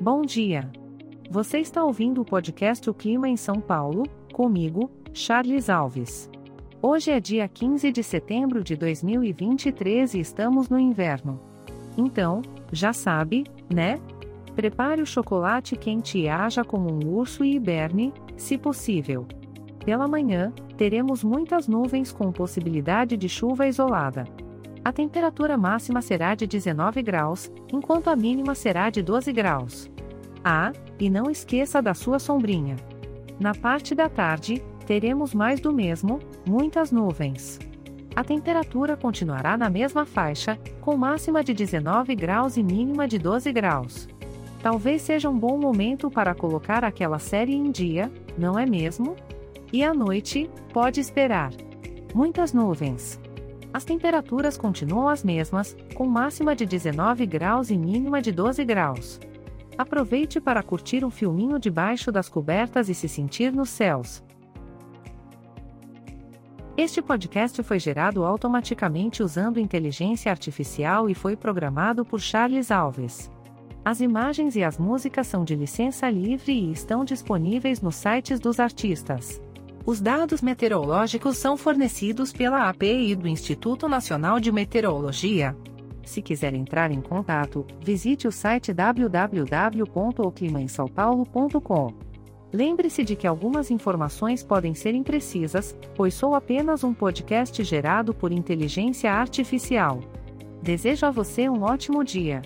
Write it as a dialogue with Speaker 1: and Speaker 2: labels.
Speaker 1: Bom dia. Você está ouvindo o podcast O Clima em São Paulo, comigo, Charles Alves. Hoje é dia 15 de setembro de 2023 e estamos no inverno. Então, já sabe, né? Prepare o chocolate quente e haja como um urso e hiberne, se possível. Pela manhã, teremos muitas nuvens com possibilidade de chuva isolada. A temperatura máxima será de 19 graus, enquanto a mínima será de 12 graus. Ah, e não esqueça da sua sombrinha. Na parte da tarde, teremos mais do mesmo, muitas nuvens. A temperatura continuará na mesma faixa, com máxima de 19 graus e mínima de 12 graus. Talvez seja um bom momento para colocar aquela série em dia, não é mesmo? E à noite, pode esperar. Muitas nuvens. As temperaturas continuam as mesmas, com máxima de 19 graus e mínima de 12 graus. Aproveite para curtir um filminho debaixo das cobertas e se sentir nos céus. Este podcast foi gerado automaticamente usando inteligência artificial e foi programado por Charles Alves. As imagens e as músicas são de licença livre e estão disponíveis nos sites dos artistas. Os dados meteorológicos são fornecidos pela API do Instituto Nacional de Meteorologia. Se quiser entrar em contato, visite o site www.oclimaemsaopaulo.com. Lembre-se de que algumas informações podem ser imprecisas, pois sou apenas um podcast gerado por inteligência artificial. Desejo a você um ótimo dia.